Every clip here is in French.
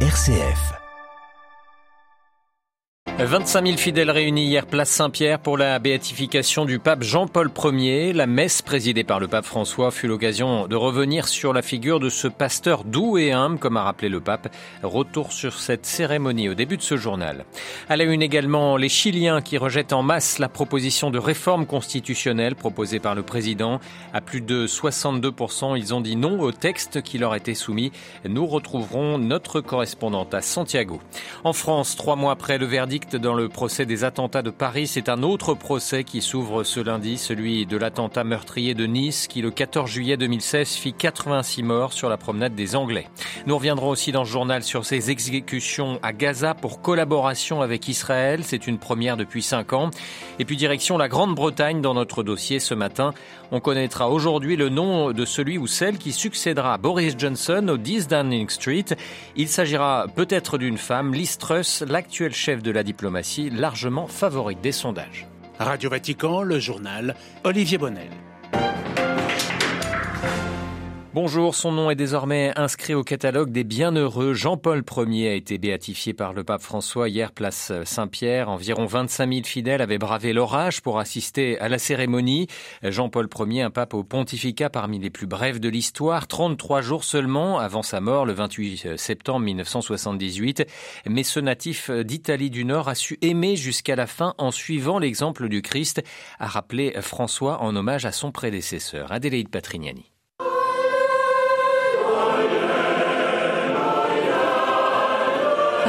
RCF. 25 000 fidèles réunis hier place Saint-Pierre pour la béatification du pape Jean-Paul Ier. La messe présidée par le pape François fut l'occasion de revenir sur la figure de ce pasteur doux et humble, comme a rappelé le pape. Retour sur cette cérémonie au début de ce journal. À la une également, les Chiliens qui rejettent en masse la proposition de réforme constitutionnelle proposée par le président. À plus de 62%, ils ont dit non au texte qui leur était soumis. Nous retrouverons notre correspondante à Santiago. En France, trois mois après le verdict dans le procès des attentats de Paris. C'est un autre procès qui s'ouvre ce lundi, celui de l'attentat meurtrier de Nice qui le 14 juillet 2016 fit 86 morts sur la promenade des Anglais. Nous reviendrons aussi dans ce journal sur ces exécutions à Gaza pour collaboration avec Israël. C'est une première depuis cinq ans. Et puis direction la Grande-Bretagne dans notre dossier ce matin. On connaîtra aujourd'hui le nom de celui ou celle qui succédera à Boris Johnson au 10 Downing Street. Il s'agira peut-être d'une femme, Liz Truss, l'actuel chef de la diplomatie, largement favorite des sondages. Radio Vatican, le journal, Olivier Bonnel. Bonjour, son nom est désormais inscrit au catalogue des bienheureux. Jean-Paul Ier a été béatifié par le pape François hier place Saint-Pierre. Environ 25 000 fidèles avaient bravé l'orage pour assister à la cérémonie. Jean-Paul Ier, un pape au pontificat parmi les plus brefs de l'histoire, 33 jours seulement avant sa mort le 28 septembre 1978. Mais ce natif d'Italie du Nord a su aimer jusqu'à la fin en suivant l'exemple du Christ, a rappelé François en hommage à son prédécesseur, Adélaïde Patrignani.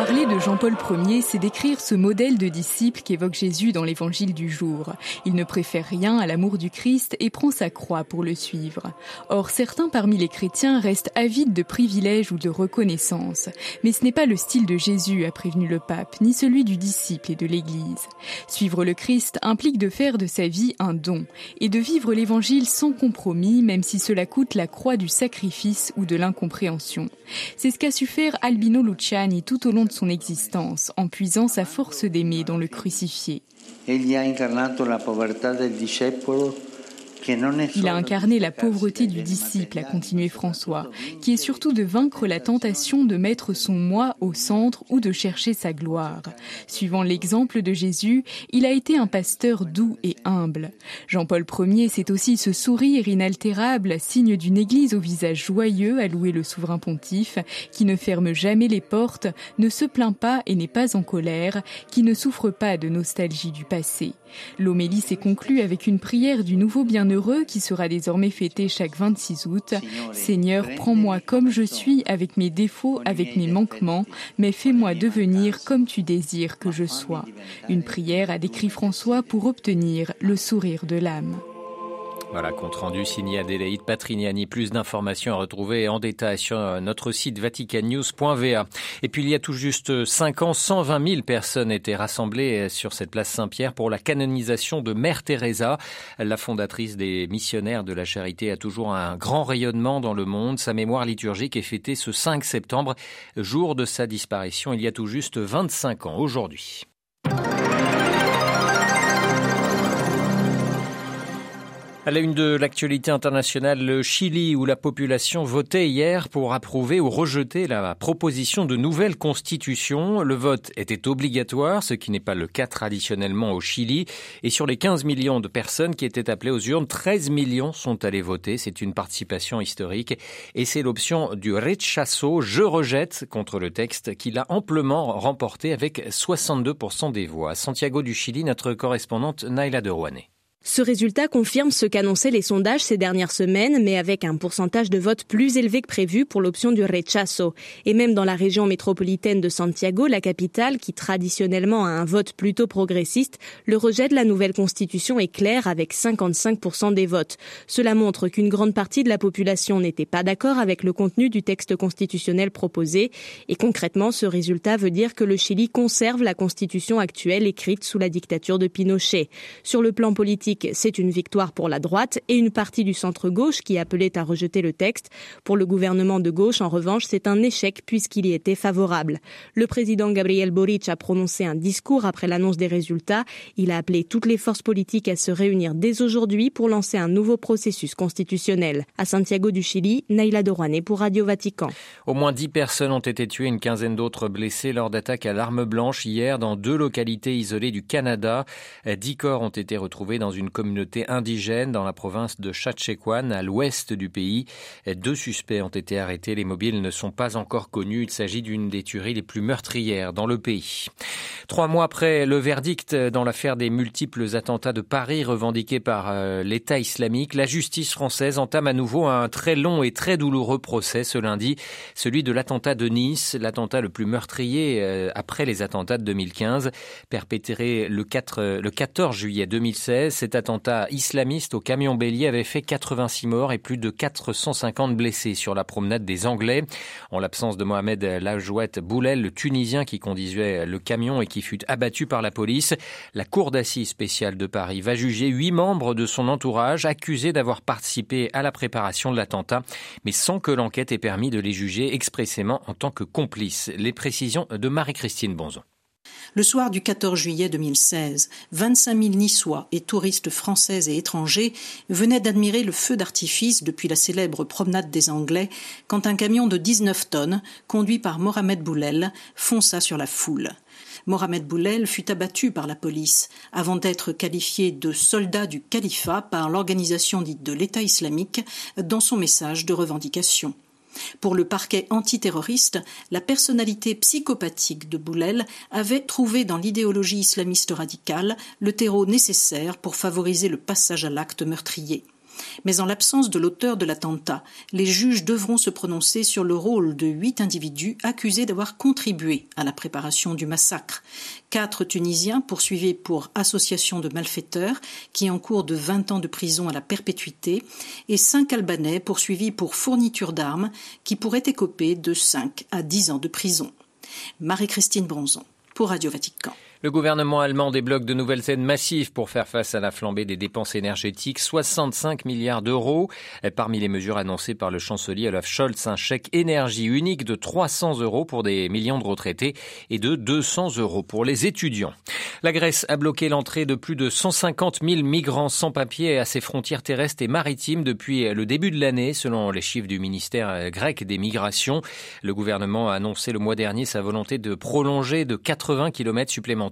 Parler de Jean-Paul Ier, c'est décrire ce modèle de disciple qu'évoque Jésus dans l'évangile du jour. Il ne préfère rien à l'amour du Christ et prend sa croix pour le suivre. Or, certains parmi les chrétiens restent avides de privilèges ou de reconnaissance. Mais ce n'est pas le style de Jésus, a prévenu le pape, ni celui du disciple et de l'Église. Suivre le Christ implique de faire de sa vie un don et de vivre l'évangile sans compromis, même si cela coûte la croix du sacrifice ou de l'incompréhension. C'est ce qu'a su faire Albino Luciani tout au long de son existence en puisant sa force d'aimer dans le crucifié. Il a incarné la pauvreté du disciple, a continué François, qui est surtout de vaincre la tentation de mettre son moi au centre ou de chercher sa gloire. Suivant l'exemple de Jésus, il a été un pasteur doux et humble. Jean-Paul Ier, c'est aussi ce sourire inaltérable, signe d'une église au visage joyeux, à louer le souverain pontife, qui ne ferme jamais les portes, ne se plaint pas et n'est pas en colère, qui ne souffre pas de nostalgie du passé. L'homélie s'est conclue avec une prière du nouveau bienheureux qui sera désormais fêté chaque 26 août. Seigneur, prends-moi comme je suis avec mes défauts, avec mes manquements, mais fais-moi devenir comme tu désires que je sois. Une prière a décrit François pour obtenir le sourire de l'âme. Voilà, compte rendu signé Adélaïde Patrignani. Plus d'informations à retrouver en détail sur notre site vaticannews.va. Et puis il y a tout juste 5 ans, 120 000 personnes étaient rassemblées sur cette place Saint-Pierre pour la canonisation de Mère Teresa. La fondatrice des missionnaires de la charité a toujours un grand rayonnement dans le monde. Sa mémoire liturgique est fêtée ce 5 septembre, jour de sa disparition il y a tout juste 25 ans aujourd'hui. À la une de l'actualité internationale, le Chili, où la population votait hier pour approuver ou rejeter la proposition de nouvelle constitution. Le vote était obligatoire, ce qui n'est pas le cas traditionnellement au Chili. Et sur les 15 millions de personnes qui étaient appelées aux urnes, 13 millions sont allés voter. C'est une participation historique. Et c'est l'option du rechazo, je rejette, contre le texte, qui l'a amplement remporté avec 62% des voix. Santiago du Chili, notre correspondante Naila de Rouanet. Ce résultat confirme ce qu'annonçaient les sondages ces dernières semaines, mais avec un pourcentage de vote plus élevé que prévu pour l'option du rechazo. Et même dans la région métropolitaine de Santiago, la capitale, qui traditionnellement a un vote plutôt progressiste, le rejet de la nouvelle constitution est clair avec 55% des votes. Cela montre qu'une grande partie de la population n'était pas d'accord avec le contenu du texte constitutionnel proposé. Et concrètement, ce résultat veut dire que le Chili conserve la constitution actuelle écrite sous la dictature de Pinochet. Sur le plan politique, politique, c'est une victoire pour la droite et une partie du centre-gauche qui appelait à rejeter le texte. Pour le gouvernement de gauche, en revanche, c'est un échec puisqu'il y était favorable. Le président Gabriel Boric a prononcé un discours après l'annonce des résultats. Il a appelé toutes les forces politiques à se réunir dès aujourd'hui pour lancer un nouveau processus constitutionnel. À Santiago du Chili, Naila Dorouane pour Radio Vatican. Au moins dix personnes ont été tuées, une quinzaine d'autres blessées lors d'attaques à l'arme blanche hier dans deux localités isolées du Canada. Dix corps ont été retrouvés dans une communauté indigène dans la province de Chatchequan, à l'ouest du pays. Deux suspects ont été arrêtés. Les mobiles ne sont pas encore connus. Il s'agit d'une des tueries les plus meurtrières dans le pays. Trois mois après le verdict dans l'affaire des multiples attentats de Paris revendiqués par euh, l'État islamique, la justice française entame à nouveau un très long et très douloureux procès ce lundi, celui de l'attentat de Nice, l'attentat le plus meurtrier euh, après les attentats de 2015, perpétré le, 4, le 14 juillet 2016. Cet attentat islamiste au camion bélier avait fait 86 morts et plus de 450 blessés sur la promenade des Anglais. En l'absence de Mohamed Lajouette Boulel, le Tunisien qui conduisait le camion et qui fut abattu par la police, la Cour d'assises spéciale de Paris va juger huit membres de son entourage accusés d'avoir participé à la préparation de l'attentat, mais sans que l'enquête ait permis de les juger expressément en tant que complices. Les précisions de Marie-Christine Bonzon. Le soir du 14 juillet 2016, 25 000 Niçois et touristes français et étrangers venaient d'admirer le feu d'artifice depuis la célèbre promenade des Anglais quand un camion de 19 tonnes, conduit par Mohamed Boulel, fonça sur la foule. Mohamed Boulel fut abattu par la police avant d'être qualifié de soldat du califat par l'organisation dite de l'État islamique dans son message de revendication. Pour le parquet antiterroriste, la personnalité psychopathique de Boulel avait trouvé dans l'idéologie islamiste radicale le terreau nécessaire pour favoriser le passage à l'acte meurtrier. Mais en l'absence de l'auteur de l'attentat, les juges devront se prononcer sur le rôle de huit individus accusés d'avoir contribué à la préparation du massacre. Quatre Tunisiens poursuivis pour association de malfaiteurs qui encourent de 20 ans de prison à la perpétuité et cinq Albanais poursuivis pour fourniture d'armes qui pourraient écoper de 5 à 10 ans de prison. Marie-Christine Bronzon pour Radio Vatican. Le gouvernement allemand débloque de nouvelles aides massives pour faire face à la flambée des dépenses énergétiques, 65 milliards d'euros. Parmi les mesures annoncées par le chancelier Olaf Scholz, un chèque énergie unique de 300 euros pour des millions de retraités et de 200 euros pour les étudiants. La Grèce a bloqué l'entrée de plus de 150 000 migrants sans papier à ses frontières terrestres et maritimes depuis le début de l'année, selon les chiffres du ministère grec des migrations. Le gouvernement a annoncé le mois dernier sa volonté de prolonger de 80 km supplémentaires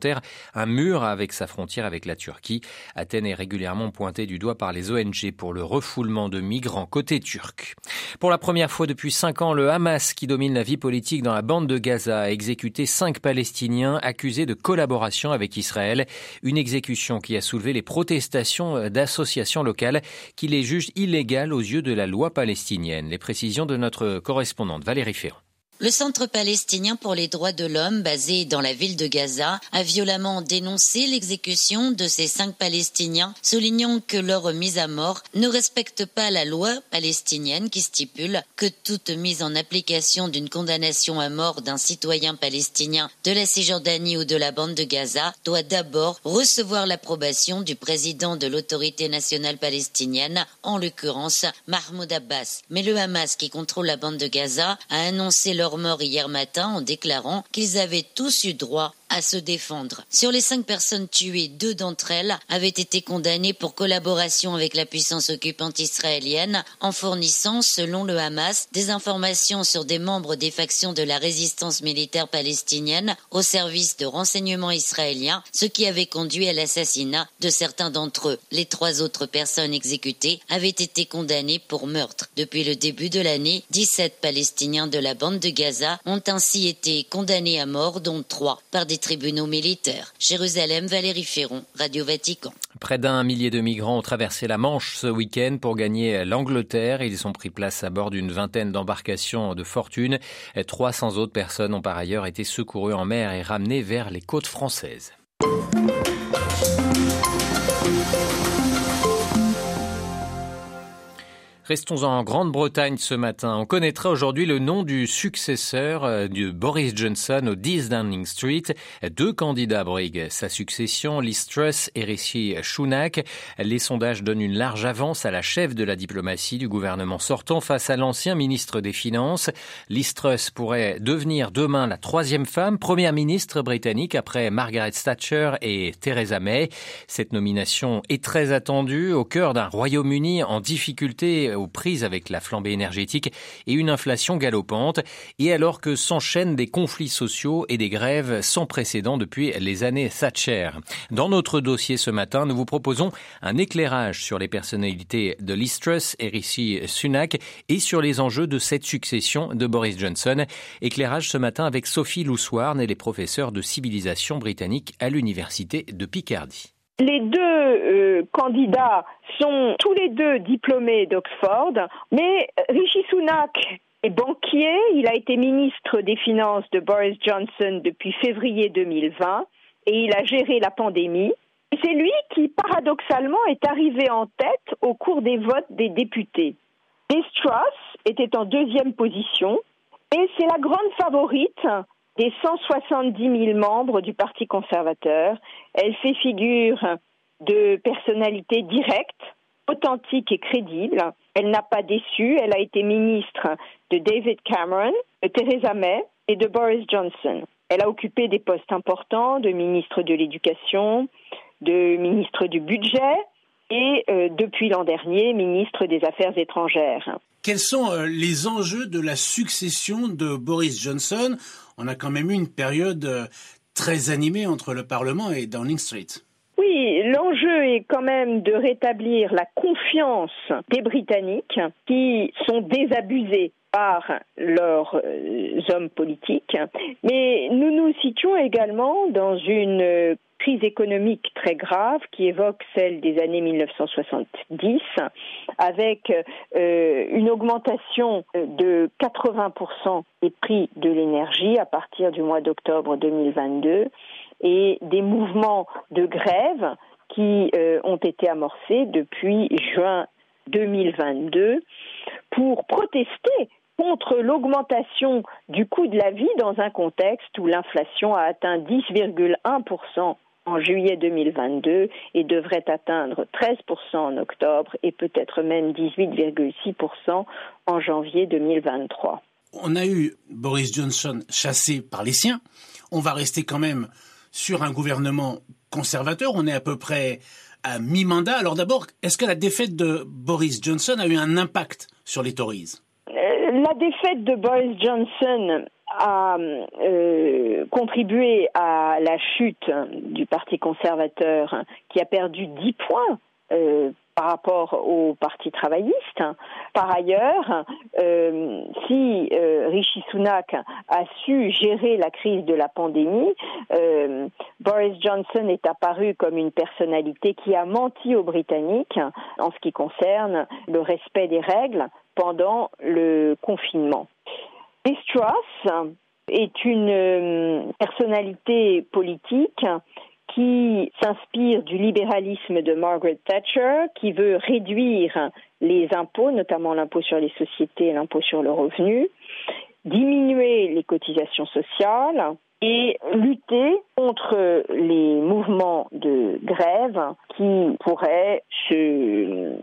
un mur avec sa frontière avec la Turquie. Athènes est régulièrement pointée du doigt par les ONG pour le refoulement de migrants côté turc. Pour la première fois depuis cinq ans, le Hamas, qui domine la vie politique dans la bande de Gaza, a exécuté cinq Palestiniens accusés de collaboration avec Israël. Une exécution qui a soulevé les protestations d'associations locales qui les jugent illégales aux yeux de la loi palestinienne. Les précisions de notre correspondante Valérie Ferrand. Le Centre palestinien pour les droits de l'homme, basé dans la ville de Gaza, a violemment dénoncé l'exécution de ces cinq Palestiniens, soulignant que leur mise à mort ne respecte pas la loi palestinienne qui stipule que toute mise en application d'une condamnation à mort d'un citoyen palestinien de la Cisjordanie ou de la bande de Gaza doit d'abord recevoir l'approbation du président de l'autorité nationale palestinienne, en l'occurrence Mahmoud Abbas. Mais le Hamas, qui contrôle la bande de Gaza, a annoncé leur mort hier matin en déclarant qu'ils avaient tous eu droit à se défendre. Sur les cinq personnes tuées, deux d'entre elles avaient été condamnées pour collaboration avec la puissance occupante israélienne en fournissant, selon le Hamas, des informations sur des membres des factions de la résistance militaire palestinienne au service de renseignement israélien, ce qui avait conduit à l'assassinat de certains d'entre eux. Les trois autres personnes exécutées avaient été condamnées pour meurtre. Depuis le début de l'année, 17 Palestiniens de la bande de Gaza ont ainsi été condamnés à mort, dont trois par des tribunaux militaires. Jérusalem, Valérie Ferron, Radio Vatican. Près d'un millier de migrants ont traversé la Manche ce week-end pour gagner l'Angleterre. Ils ont pris place à bord d'une vingtaine d'embarcations de fortune. 300 autres personnes ont par ailleurs été secourues en mer et ramenées vers les côtes françaises. Restons en Grande-Bretagne ce matin. On connaîtra aujourd'hui le nom du successeur euh, de Boris Johnson au 10 Downing Street. Deux candidats briguent sa succession, Liz Truss et Rishi Sunak. Les sondages donnent une large avance à la chef de la diplomatie du gouvernement sortant face à l'ancien ministre des Finances. Liz Truss pourrait devenir demain la troisième femme première ministre britannique après Margaret Thatcher et Theresa May. Cette nomination est très attendue au cœur d'un Royaume-Uni en difficulté aux prises avec la flambée énergétique et une inflation galopante, et alors que s'enchaînent des conflits sociaux et des grèves sans précédent depuis les années Thatcher. Dans notre dossier ce matin, nous vous proposons un éclairage sur les personnalités de Liz Truss et Rishi Sunak et sur les enjeux de cette succession de Boris Johnson. Éclairage ce matin avec Sophie Louswarn et les professeurs de civilisation britannique à l'université de Picardie. Les deux euh, candidats sont tous les deux diplômés d'Oxford, mais Rishi Sunak est banquier, il a été ministre des Finances de Boris Johnson depuis février 2020 et il a géré la pandémie. C'est lui qui, paradoxalement, est arrivé en tête au cours des votes des députés. Liz était en deuxième position et c'est la grande favorite des 170 000 membres du Parti conservateur. Elle fait figure de personnalité directe, authentique et crédible. Elle n'a pas déçu. Elle a été ministre de David Cameron, de Theresa May et de Boris Johnson. Elle a occupé des postes importants de ministre de l'Éducation, de ministre du Budget et euh, depuis l'an dernier ministre des Affaires étrangères. Quels sont euh, les enjeux de la succession de Boris Johnson On a quand même eu une période euh, très animée entre le Parlement et Downing Street. Oui, l'enjeu est quand même de rétablir la confiance des Britanniques qui sont désabusés par leurs euh, hommes politiques, mais nous nous situons également dans une crise économique très grave qui évoque celle des années 1970, avec euh, une augmentation de 80% des prix de l'énergie à partir du mois d'octobre 2022 et des mouvements de grève qui euh, ont été amorcés depuis juin 2022 pour protester contre l'augmentation du coût de la vie dans un contexte où l'inflation a atteint 10,1% en juillet 2022 et devrait atteindre 13% en octobre et peut-être même 18,6% en janvier 2023. On a eu Boris Johnson chassé par les siens. On va rester quand même sur un gouvernement conservateur. On est à peu près à mi-mandat. Alors d'abord, est-ce que la défaite de Boris Johnson a eu un impact sur les Tories? Euh, La défaite de Boris Johnson a euh, contribué à la chute du Parti conservateur qui a perdu 10 points euh, par rapport au Parti travailliste. Par ailleurs, euh, si Rishi Sunak a su gérer la crise de la pandémie, Boris Johnson est apparu comme une personnalité qui a menti aux Britanniques en ce qui concerne le respect des règles pendant le confinement. Liz Truss est une euh, personnalité politique qui s'inspire du libéralisme de Margaret Thatcher, qui veut réduire les impôts, notamment l'impôt sur les sociétés et l'impôt sur le revenu, diminuer les cotisations sociales, et lutter contre les mouvements de grève qui pourraient se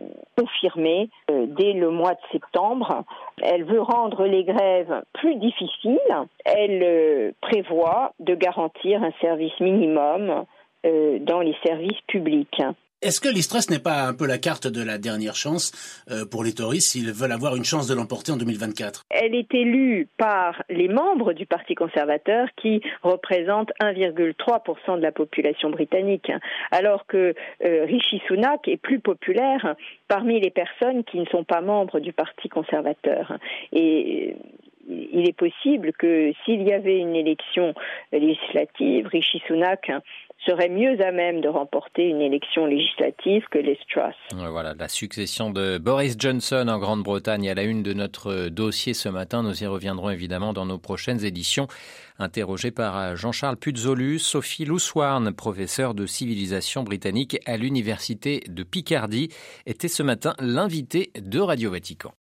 confirmer euh, dès le mois de septembre. Elle veut rendre les grèves plus difficiles. Elle euh, prévoit de garantir un service minimum euh, dans les services publics. Est-ce que l'Istress n'est pas un peu la carte de la dernière chance euh, pour les Tories s'ils veulent avoir une chance de l'emporter en 2024 Elle est élue par les membres du Parti conservateur qui représentent 1,3% de la population britannique, alors que euh, Rishi Sunak est plus populaire parmi les personnes qui ne sont pas membres du Parti conservateur. Et il est possible que s'il y avait une élection législative, Rishi Sunak serait mieux à même de remporter une élection législative que les Truss. Voilà, la succession de Boris Johnson en Grande-Bretagne à la une de notre dossier ce matin. Nous y reviendrons évidemment dans nos prochaines éditions. Interrogé par Jean-Charles Puzolu, Sophie Louswarn, professeure de civilisation britannique à l'université de Picardie, était ce matin l'invité de Radio Vatican.